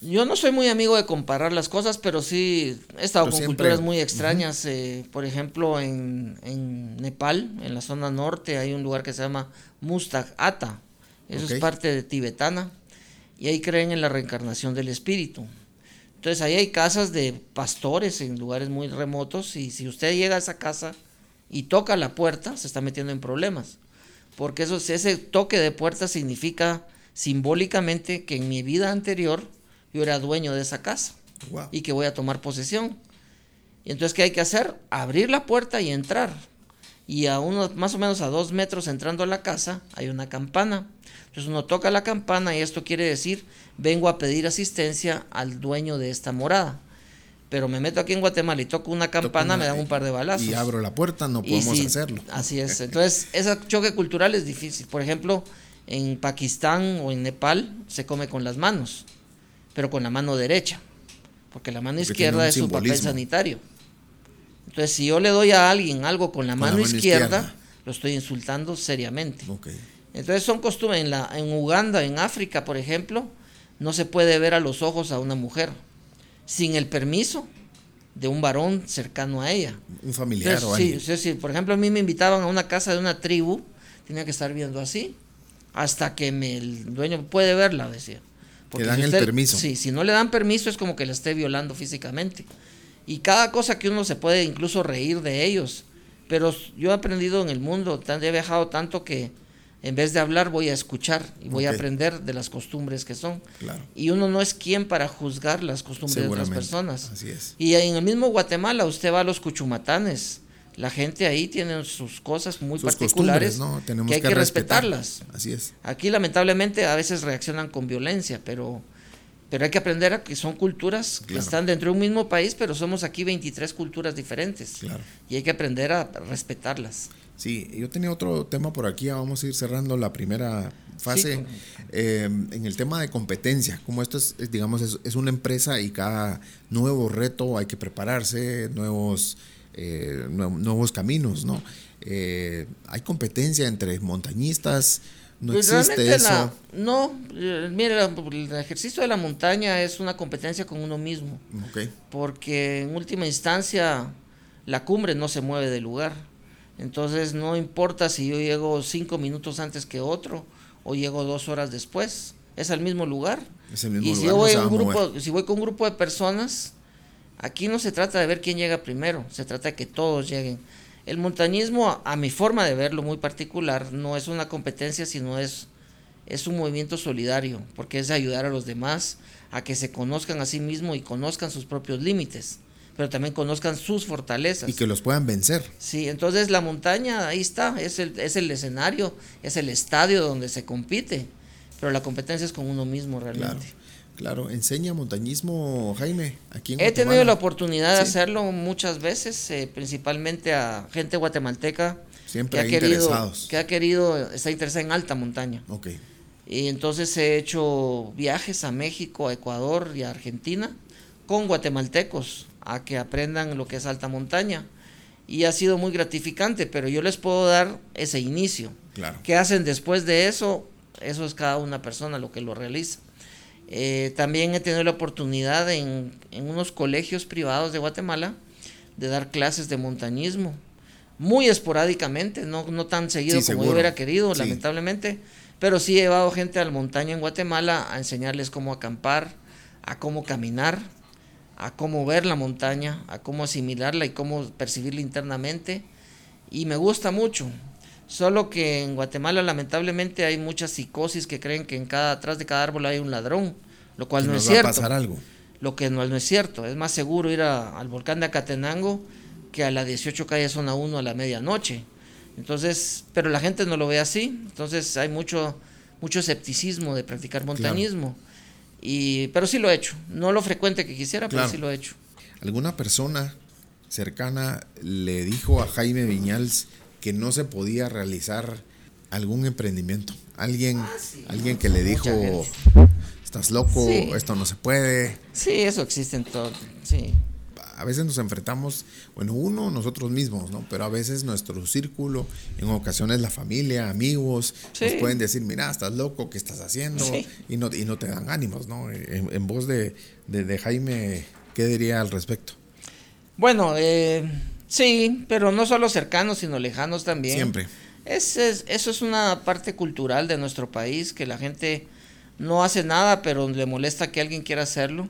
Yo no soy muy amigo de comparar las cosas, pero sí he estado con culturas muy extrañas. Eh, por ejemplo, en, en, Nepal, en la zona norte, hay un lugar que se llama Mustag Ata. Eso es parte de tibetana. y ahí creen en la reencarnación del espíritu. Entonces ahí hay casas de pastores en lugares muy remotos y si usted llega a esa casa y toca la puerta, se está metiendo en problemas. Porque eso, ese toque de puerta significa simbólicamente que en mi vida anterior yo era dueño de esa casa y que voy a tomar posesión. Y entonces, ¿qué hay que hacer? Abrir la puerta y entrar. Y a uno, más o menos a dos metros entrando a la casa, hay una campana. Entonces uno toca la campana y esto quiere decir, vengo a pedir asistencia al dueño de esta morada. Pero me meto aquí en Guatemala y toco una campana, me dan un par de balazos. Y abro la puerta, no podemos hacerlo. Así es. Entonces, ese choque cultural es difícil. Por ejemplo, en Pakistán o en Nepal se come con las manos, pero con la mano derecha, porque la mano izquierda es su papel sanitario. Entonces, si yo le doy a alguien algo con la, mano, izquierda, lo estoy insultando seriamente. Entonces, son costumbres. En, la, en Uganda, en África, por ejemplo, no se puede ver a los ojos a una mujer sin el permiso de un varón cercano a ella. Un familiar o sí, sí, por ejemplo, a mí me invitaban a una casa de una tribu, tenía que estar viendo así, hasta que me, el dueño puede verla, decía. Porque dan el permiso. Sí, si no le dan permiso es como que la esté violando físicamente. Y cada cosa que uno se puede incluso reír de ellos. Pero yo he aprendido en el mundo, he viajado tanto que en vez de hablar voy a escuchar y voy a aprender de las costumbres que son. Y uno no es quien para juzgar las costumbres de otras personas. Así es. Y en el mismo Guatemala usted va a los cuchumatanes. La gente ahí tiene sus cosas muy particulares que hay que, respetarlas. Así es. Aquí lamentablemente a veces reaccionan con violencia, pero pero hay que aprender a que son culturas que están dentro de un mismo país, pero somos aquí 23 culturas diferentes. Y hay que aprender a respetarlas. Sí, yo tenía otro tema por aquí, vamos a ir cerrando la primera fase eh, en el tema de competencia, como esto es, digamos, es, una empresa y cada nuevo reto hay que prepararse, nuevos, eh, nuevos caminos, ¿no? Eh, hay competencia entre montañistas, no pues existe eso. no, mire, el ejercicio de la montaña es una competencia con uno mismo. Porque en última instancia la cumbre no se mueve del lugar. Entonces no importa si yo llego cinco minutos antes que otro o llego dos horas después, es al mismo lugar. y si, voy un grupo, si voy con un grupo de personas, aquí no se trata de ver quién llega primero, se trata de que todos lleguen. El montañismo, a, mi forma de verlo muy particular, no es una competencia, sino es, es un movimiento solidario, porque es ayudar a los demás a que se conozcan a sí mismos y conozcan sus propios límites pero también conozcan sus fortalezas. Y que los puedan vencer. Sí, entonces la montaña ahí está, es el, es el escenario, es el estadio donde se compite, pero la competencia es con uno mismo realmente. Claro, enseña montañismo, Jaime, aquí en He tenido la oportunidad de hacerlo muchas veces, eh, principalmente a gente guatemalteca Siempre que ha querido, que ha querido, está interesada en alta montaña. Ok. Y entonces he hecho viajes a México, a Ecuador y a Argentina con guatemaltecos a que aprendan lo que es alta montaña. Y ha sido muy gratificante, pero yo les puedo dar ese inicio. Claro. ¿Qué hacen después de eso? Eso es cada una persona lo que lo realiza. Eh, también he tenido la oportunidad en, unos colegios privados de Guatemala de dar clases de montañismo. Muy esporádicamente, no, no tan seguido como yo hubiera querido, lamentablemente. Pero sí he llevado gente al montaña en Guatemala a enseñarles cómo acampar, a cómo caminar, a cómo ver la montaña, a cómo asimilarla y cómo percibirla internamente. Y me gusta mucho. Solo que en Guatemala lamentablemente hay mucha psicosis que creen que en cada atrás de cada árbol hay un ladrón, lo cual no es cierto. pasar algo. Lo que no, es cierto. Es más seguro ir al volcán de Acatenango que a la 18 calle zona 1 a la medianoche. Entonces, pero la gente no lo ve así. Entonces hay mucho mucho escepticismo de practicar montañismo. Y, pero sí lo he hecho. No lo frecuente que quisiera, pero sí lo he hecho. ¿Alguna persona cercana le dijo a Jaime Viñals que no se podía realizar algún emprendimiento? Alguien, ah, alguien que le dijo, estás loco, esto no se puede. Sí, eso existe en todo. Sí a veces nos enfrentamos, bueno, uno, nosotros mismos, ¿no? Pero a veces nuestro círculo, en ocasiones la familia, amigos, nos pueden decir, mira, estás loco, ¿qué estás haciendo? Y, no, y no te dan ánimos, ¿no? En, voz de, Jaime, ¿qué diría al respecto? Bueno, eh, sí, pero no solo cercanos, sino lejanos también. Siempre. Es, eso es una parte cultural de nuestro país, que la gente no hace nada, pero le molesta que alguien quiera hacerlo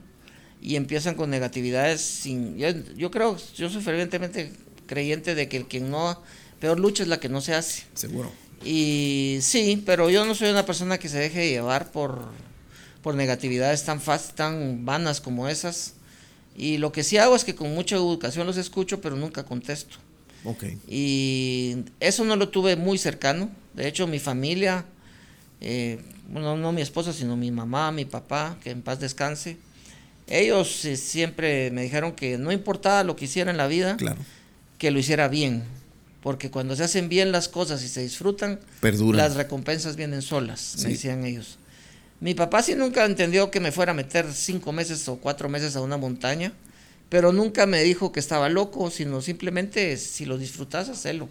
y empiezan con negatividades sin yo, creo yo soy fervientemente creyente de que el que no peor lucha es la que no se hace seguro y sí pero yo no soy una persona que se deje llevar por por negatividades tan fáciles tan vanas como esas y lo que sí hago es que con mucha educación los escucho pero nunca contesto okay. y eso no lo tuve muy cercano de hecho mi familia eh, bueno, no mi esposa sino mi mamá mi papá que en paz descanse ellos eh, siempre me dijeron que no importaba lo que hiciera en la vida, que lo hiciera bien. Porque cuando se hacen bien las cosas y se disfrutan, las recompensas vienen solas, me decían ellos. Mi papá sí nunca entendió que me fuera a meter cinco meses o cuatro meses a una montaña, pero nunca me dijo que estaba loco, sino simplemente si lo disfrutas, hacelo.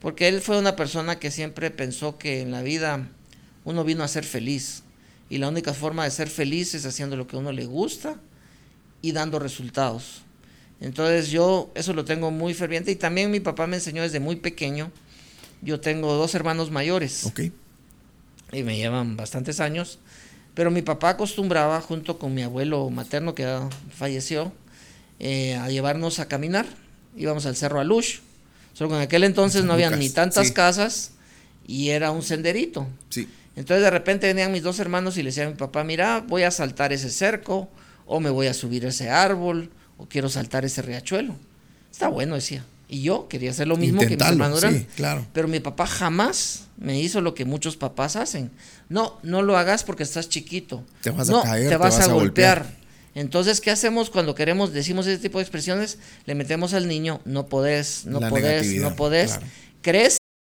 Porque él fue una persona que siempre pensó que en la vida uno vino a ser feliz. Y la única forma de ser feliz es haciendo lo que a uno le gusta y dando resultados. Entonces yo eso lo tengo muy ferviente y también mi papá me enseñó desde muy pequeño. Yo tengo dos hermanos mayores. Ok. Y me llevan bastantes años. Pero mi papá acostumbraba, junto con mi abuelo materno que falleció, eh, a llevarnos a caminar. Íbamos al Cerro Alush. Solo que en aquel entonces no había ni tantas casas y era un senderito. Sí. Entonces de repente venían mis dos hermanos y le decían a mi papá, mira, voy a saltar ese cerco o me voy a subir ese árbol, o quiero saltar ese riachuelo. Está bueno, decía. Y yo quería hacer lo mismo que mis hermanos sí, claro. Pero mi papá jamás me hizo lo que muchos papás hacen. No, no lo hagas porque estás chiquito. Te vas a caer, te vas, a, golpear. Entonces, ¿qué hacemos cuando queremos, decimos ese tipo de expresiones? Le metemos al niño, no podés, no podés, no podés. ¿Crees?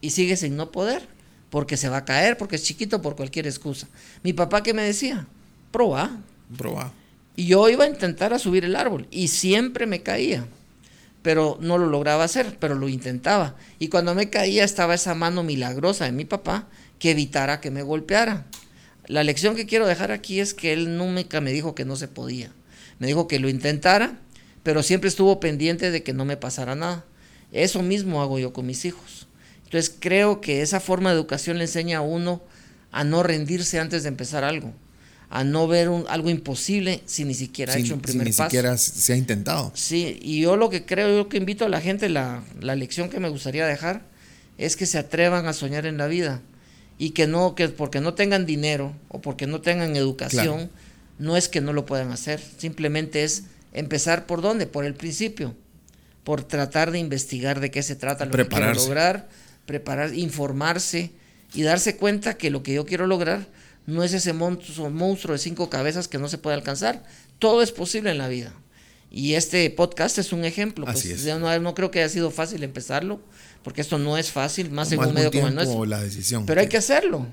Y sigue sin no poder, porque se va a caer, porque es chiquito, por cualquier excusa. Mi papá que me decía, proba. Proba. Y yo iba a intentar a subir el árbol y siempre me caía, pero no lo lograba hacer, pero lo intentaba. Y cuando me caía estaba esa mano milagrosa de mi papá que evitara que me golpeara. La lección que quiero dejar aquí es que él nunca me dijo que no se podía. Me dijo que lo intentara, pero siempre estuvo pendiente de que no me pasara nada. Eso mismo hago yo con mis hijos. Entonces creo que esa forma de educación le enseña a uno a no rendirse antes de empezar algo, a no ver algo imposible si ni siquiera ha hecho un primer paso. Ni siquiera se ha intentado. Sí, y yo lo que creo, yo que invito a la gente, la, lección que me gustaría dejar es que se atrevan a soñar en la vida y que no, que porque no tengan dinero o porque no tengan educación, no es que no lo puedan hacer, simplemente es empezar por dónde, por el principio, por tratar de investigar de qué se trata lo que quiero lograr preparar, informarse y darse cuenta que lo que yo quiero lograr no es ese monstruo, monstruo de cinco cabezas que no se puede alcanzar. Todo es posible en la vida. Y este podcast es un ejemplo. Pues, no, creo que haya sido fácil empezarlo, porque esto no es fácil, más en un medio como el nuestro. La decisión, Pero hay que hacerlo.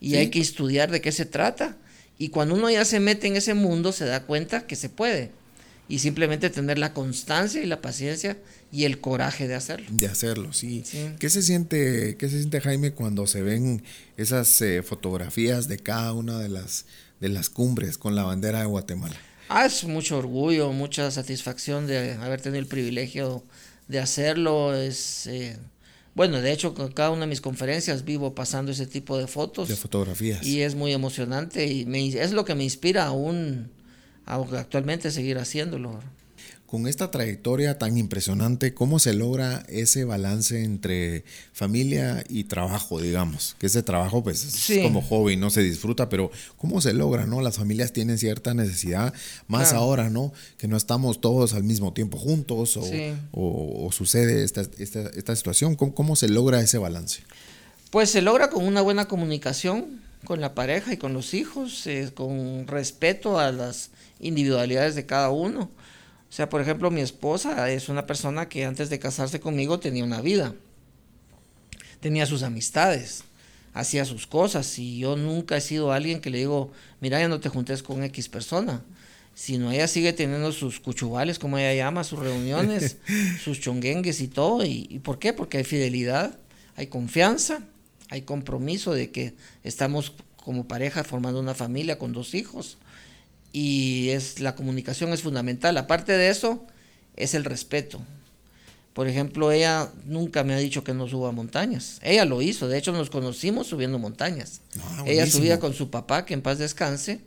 Y hay que estudiar de qué se trata. Y cuando uno ya se mete en ese mundo, se da cuenta que se puede. Y simplemente tener la constancia y la paciencia y el coraje de hacerlo. De hacerlo, sí. ¿Qué, se siente, ¿Qué se siente, Jaime, cuando se ven esas eh, fotografías de cada una de las, de las cumbres con la bandera de Guatemala? Ah, es mucho orgullo, mucha satisfacción de haber tenido el privilegio de hacerlo. Es, eh, bueno, de hecho, con cada una de mis conferencias vivo pasando ese tipo de fotos. De fotografías. Y es muy emocionante y me, es lo que me inspira aún, aún actualmente seguir haciéndolo con esta trayectoria tan impresionante, ¿cómo se logra ese balance entre familia y trabajo, digamos? Que ese trabajo, pues, es como hobby, no se disfruta, pero ¿cómo se logra, no? Las familias tienen cierta necesidad, más ahora, ¿no? Que no estamos todos al mismo tiempo juntos o, sucede esta, esta, situación. ¿Cómo, se logra ese balance? Pues se logra con una buena comunicación con la pareja y con los hijos, eh, con respeto a las individualidades de cada uno o sea, por ejemplo, mi esposa es una persona que antes de casarse conmigo tenía una vida, tenía sus amistades. hacía sus cosas y yo nunca he sido alguien que le digo, mira, ya no te juntes con X persona, sino ella sigue teniendo sus cuchubales, como ella llama, sus reuniones, sus chonguengues y todo. ¿Y, ¿Y por qué? Porque hay fidelidad, hay confianza, hay compromiso de que estamos como pareja formando una familia con dos hijos y es la comunicación es fundamental. Aparte de eso, es el respeto. Por ejemplo, ella nunca me ha dicho que no suba montañas. Ella lo hizo, de hecho nos conocimos subiendo montañas. Ah, ella subía con su papá, que en paz descanse,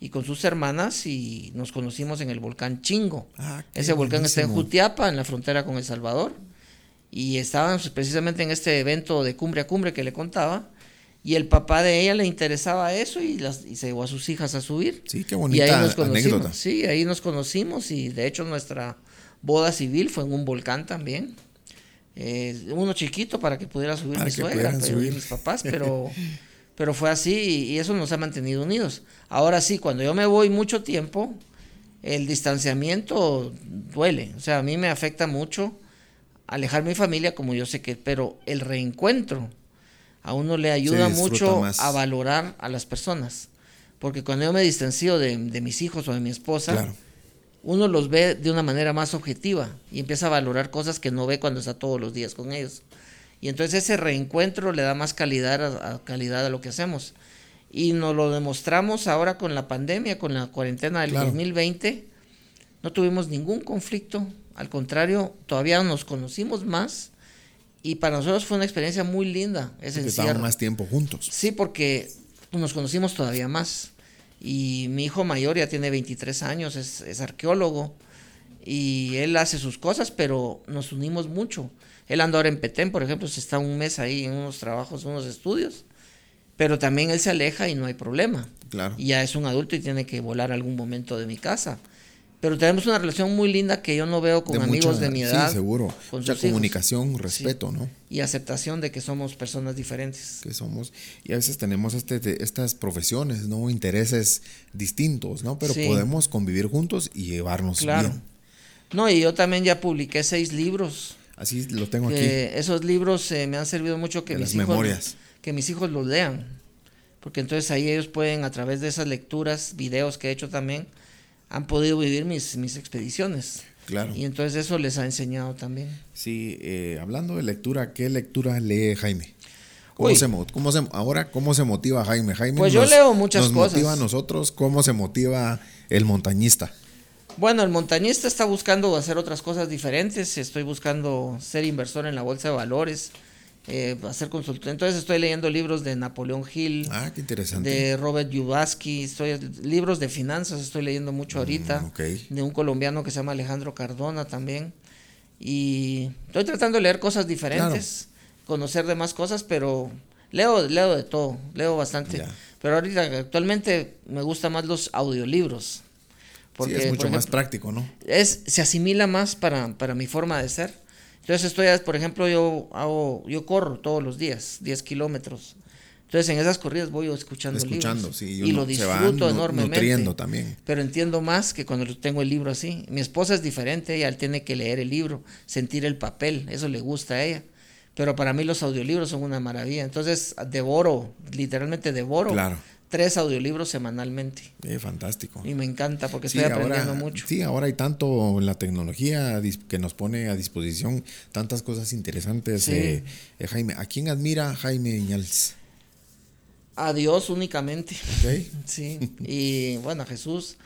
y con sus hermanas y nos conocimos en el volcán Chingo. Ah, Ese volcán está en Jutiapa, en la frontera con El Salvador. Y estaban precisamente en este evento de cumbre a cumbre que le contaba. Y el papá de ella le interesaba eso y, las, y se llevó a sus hijas a subir. Sí, qué bonita y ahí nos conocimos. Anécdota. Sí, ahí nos conocimos y de hecho nuestra boda civil fue en un volcán también. Eh, uno chiquito para que pudiera subir mi suegra, pero, mis papás, pero, pero fue así y, eso nos ha mantenido unidos. Ahora sí, cuando yo me voy mucho tiempo, el distanciamiento duele. O sea, a mí me afecta mucho alejar mi familia, como yo sé que, pero el reencuentro a uno le ayuda mucho a valorar a las personas. Porque cuando yo me distancio de, de mis hijos o de mi esposa, claro uno los ve de una manera más objetiva y empieza a valorar cosas que no ve cuando está todos los días con ellos. Y entonces ese reencuentro le da más calidad a, calidad a lo que hacemos. Y nos lo demostramos ahora con la pandemia, con la cuarentena del 2020. No tuvimos ningún conflicto, al contrario, todavía nos conocimos más y para nosotros fue una experiencia muy linda. Ese estaban más tiempo juntos. Sí, porque nos conocimos todavía más. Y mi hijo mayor ya tiene 23 años, es, arqueólogo y él hace sus cosas, pero nos unimos mucho. Él anda ahora en Petén, por ejemplo, se está un mes ahí en unos trabajos, unos estudios, pero también él se aleja y no hay problema. Claro. Y ya es un adulto y tiene que volar algún momento de mi casa. Pero tenemos una relación muy linda que yo no veo con amigos de mi edad. Sí, seguro. Mucha comunicación, respeto, ¿no? Y aceptación de que somos personas diferentes. Que somos. Y a veces tenemos este, estas profesiones, ¿no? Intereses distintos, ¿no? Pero podemos convivir juntos y llevarnos claro. bien. No, y yo también ya publiqué seis libros. Así lo tengo aquí. Esos libros eh, me han servido mucho que mis hijos. Que mis hijos los lean. Porque entonces ahí ellos pueden, a través de esas lecturas, videos que he hecho también han podido vivir mis, mis expediciones. Claro. Y entonces eso les ha enseñado también. Sí, eh, hablando de lectura, ¿qué lectura lee Jaime? ¿Cómo se, cómo se, ahora, ¿cómo se motiva Jaime? Jaime pues yo leo muchas nos cosas. motiva a nosotros? ¿Cómo se motiva el montañista? Bueno, el montañista está buscando hacer otras cosas diferentes. Estoy buscando ser inversor en la bolsa de valores eh, hacer consultoría. Entonces estoy leyendo libros de Napoleón Hill. Ah, qué interesante. De Robert Yubaski. Estoy, libros de finanzas estoy leyendo mucho mm, ahorita. De un colombiano que se llama Alejandro Cardona también. Y estoy tratando de leer cosas diferentes, conocer de más cosas, pero leo, leo de todo, leo bastante. Pero ahorita actualmente me gustan más los audiolibros. Porque, es mucho más práctico, ¿no? Es, se asimila más para, para mi forma de ser. Entonces estoy, por ejemplo, yo hago, yo corro todos los días, 10 kilómetros. Entonces en esas corridas voy escuchando, escuchando libros. Sí, y, lo disfruto enormemente. También. Pero entiendo más que cuando tengo el libro así. Mi esposa es diferente, ella tiene que leer el libro, sentir el papel, eso le gusta a ella. Pero para mí los audiolibros son una maravilla. Entonces devoro, literalmente devoro claro tres audiolibros semanalmente. Eh, fantástico. Y me encanta porque estoy aprendiendo mucho. Sí, ahora hay tanto en la tecnología que nos pone a disposición tantas cosas interesantes. Eh, eh, Jaime, ¿a quién admira Jaime Iñals? A Dios únicamente. Sí. Y bueno, a Jesús.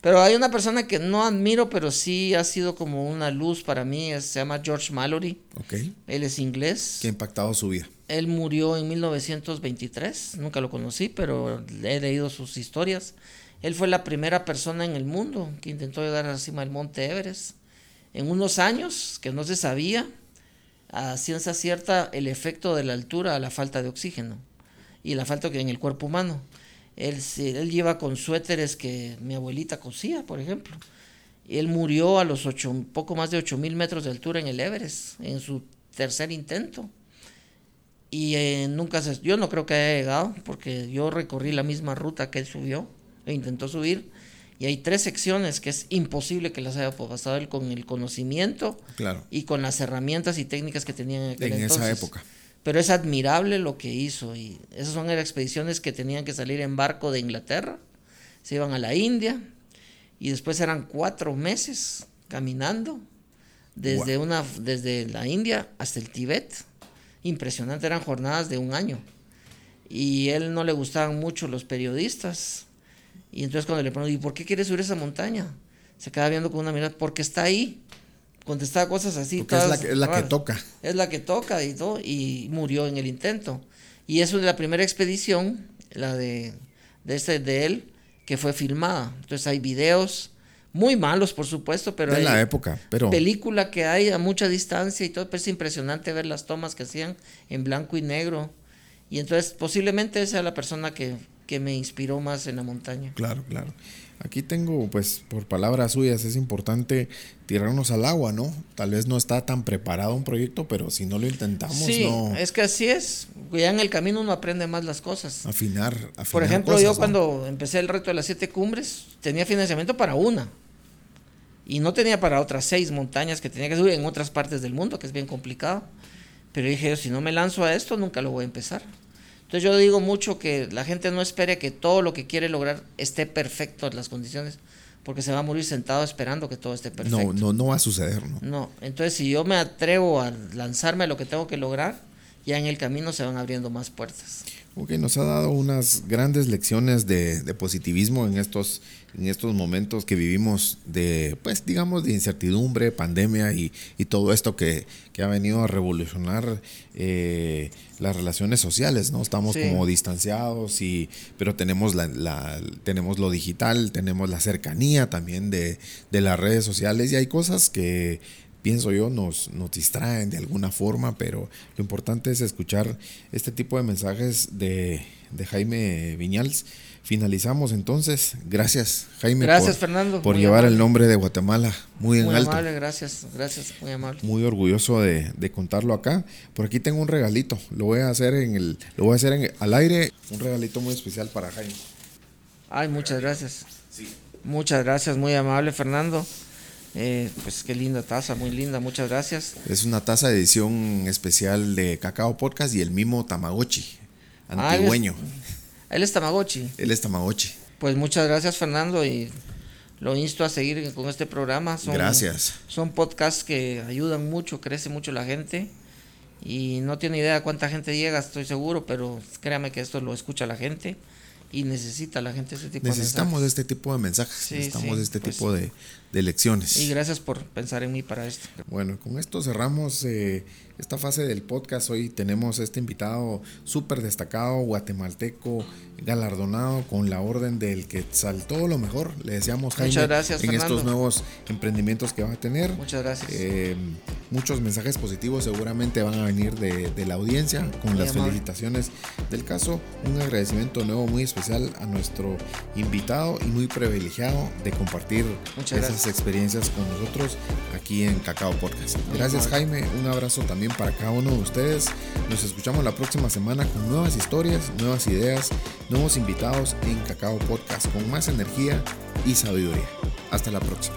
Pero hay una persona que no admiro, pero sí ha sido como una luz para mí. se llama George Mallory. Okay. Él es inglés. ¿Qué ha impactado su vida? Él murió en 1923, nunca lo conocí, pero he leído sus historias. Él fue la primera persona en el mundo que intentó llegar a la cima del monte Everest. En unos años que no se sabía a ciencia cierta el efecto de la altura a la falta de oxígeno y la falta que en el cuerpo humano. Él, él lleva con suéteres que mi abuelita cosía, por ejemplo. Él murió a los ocho, poco más de 8 mil metros de altura en el Everest, en su tercer intento y eh, nunca se, yo no creo que haya llegado porque yo recorrí la misma ruta que él subió e intentó subir y hay tres secciones que es imposible que las haya pasado él con el conocimiento claro. y con las herramientas y técnicas que tenían en, en esa época. pero es admirable lo que hizo. Y esas son expediciones que tenían que salir en barco de Inglaterra, se iban a la India y después eran cuatro meses caminando desde, una, desde la India hasta el Tíbet. Impresionante, eran jornadas de un año. Y él no le gustaban mucho los periodistas. Y entonces cuando le pregunté, ¿y por qué quieres subir esa montaña? Se queda viendo con una mirada, porque está ahí contestaba cosas así. es la, que, es la que toca. Es la que toca y todo, y murió en el intento. Y eso es la primera expedición, la de, de, este, de él, que fue filmada. Entonces hay videos, muy malos por supuesto, pero... De la época, pero... Película que hay a mucha distancia y todo, pero es impresionante ver las tomas que hacían en blanco y negro. Y entonces posiblemente sea la persona que, que me inspiró más en la montaña. Claro, claro. Aquí tengo, pues, por palabras suyas, es importante tirarnos al agua, ¿no? Tal vez no está tan preparado un proyecto, pero si no lo intentamos, sí, no. es que así es. Ya en el camino uno aprende más las cosas. Afinar, afinar Por ejemplo, yo cuando empecé el reto de las siete cumbres, tenía financiamiento para una. Y no tenía para otras seis montañas que tenía que subir en otras partes del mundo, que es bien complicado. Pero dije, si no me lanzo a esto, nunca lo voy a empezar. Entonces yo digo mucho que la gente no espere que todo lo que quiere lograr esté perfecto en las condiciones, porque se va a morir sentado esperando que todo esté perfecto. No, no, no va a suceder, ¿no? No, entonces si yo me atrevo a lanzarme a lo que tengo que lograr, ya en el camino se van abriendo más puertas. Ok, nos ha dado unas grandes lecciones de, de positivismo en estos en estos momentos que vivimos de, pues digamos, de incertidumbre, pandemia y, y todo esto que, que, ha venido a revolucionar eh, las relaciones sociales, ¿no? Estamos como distanciados, y, pero tenemos, la, la, tenemos lo digital, tenemos la cercanía también de, de las redes sociales y hay cosas que pienso yo, nos, nos distraen de alguna forma, pero lo importante es escuchar este tipo de mensajes de, de Jaime Viñals Finalizamos entonces. Gracias, Jaime. Gracias, Fernando. Por llevar el nombre de Guatemala muy en alto. Muy amable, gracias, gracias, muy amable. Muy orgulloso de, de, contarlo acá. Por aquí tengo un regalito. Lo voy a hacer en el, lo voy a hacer en al aire. Un regalito muy especial para Jaime. Ay, muchas gracias. Sí. Muchas gracias, muy amable, Fernando. Eh, pues qué linda taza, muy linda, muchas gracias. Es una taza de edición especial de Cacao Podcast y el mismo Tamagotchi, antigüeño. Él es Tamagotchi. Él es Tamagotchi. Pues muchas gracias, Fernando, y lo insto a seguir con este programa. Son, gracias. Son podcasts que ayudan mucho, crece mucho la gente. Y no tiene idea cuánta gente llega, estoy seguro, pero créame que esto lo escucha la gente y necesita la gente este tipo de mensajes. Necesitamos este tipo de mensajes, necesitamos este pues tipo de, de, lecciones. Y gracias por pensar en mí para esto. Bueno, con esto cerramos eh, esta fase del podcast. Hoy tenemos este invitado súper destacado, guatemalteco, galardonado con la orden del que saltó lo mejor. Le deseamos Jaime muchas gracias, en estos nuevos emprendimientos que va a tener. Muchas gracias. Eh, muchos mensajes positivos seguramente van a venir de, de la audiencia con las felicitaciones del caso. Un agradecimiento nuevo muy especial a nuestro invitado y muy privilegiado de compartir esas experiencias con nosotros aquí en Cacao Podcast. Gracias Jaime, un abrazo también para cada uno de ustedes. Nos escuchamos la próxima semana con nuevas historias, nuevas ideas, nuevos invitados en Cacao Podcast con más energía y sabiduría. Hasta la próxima.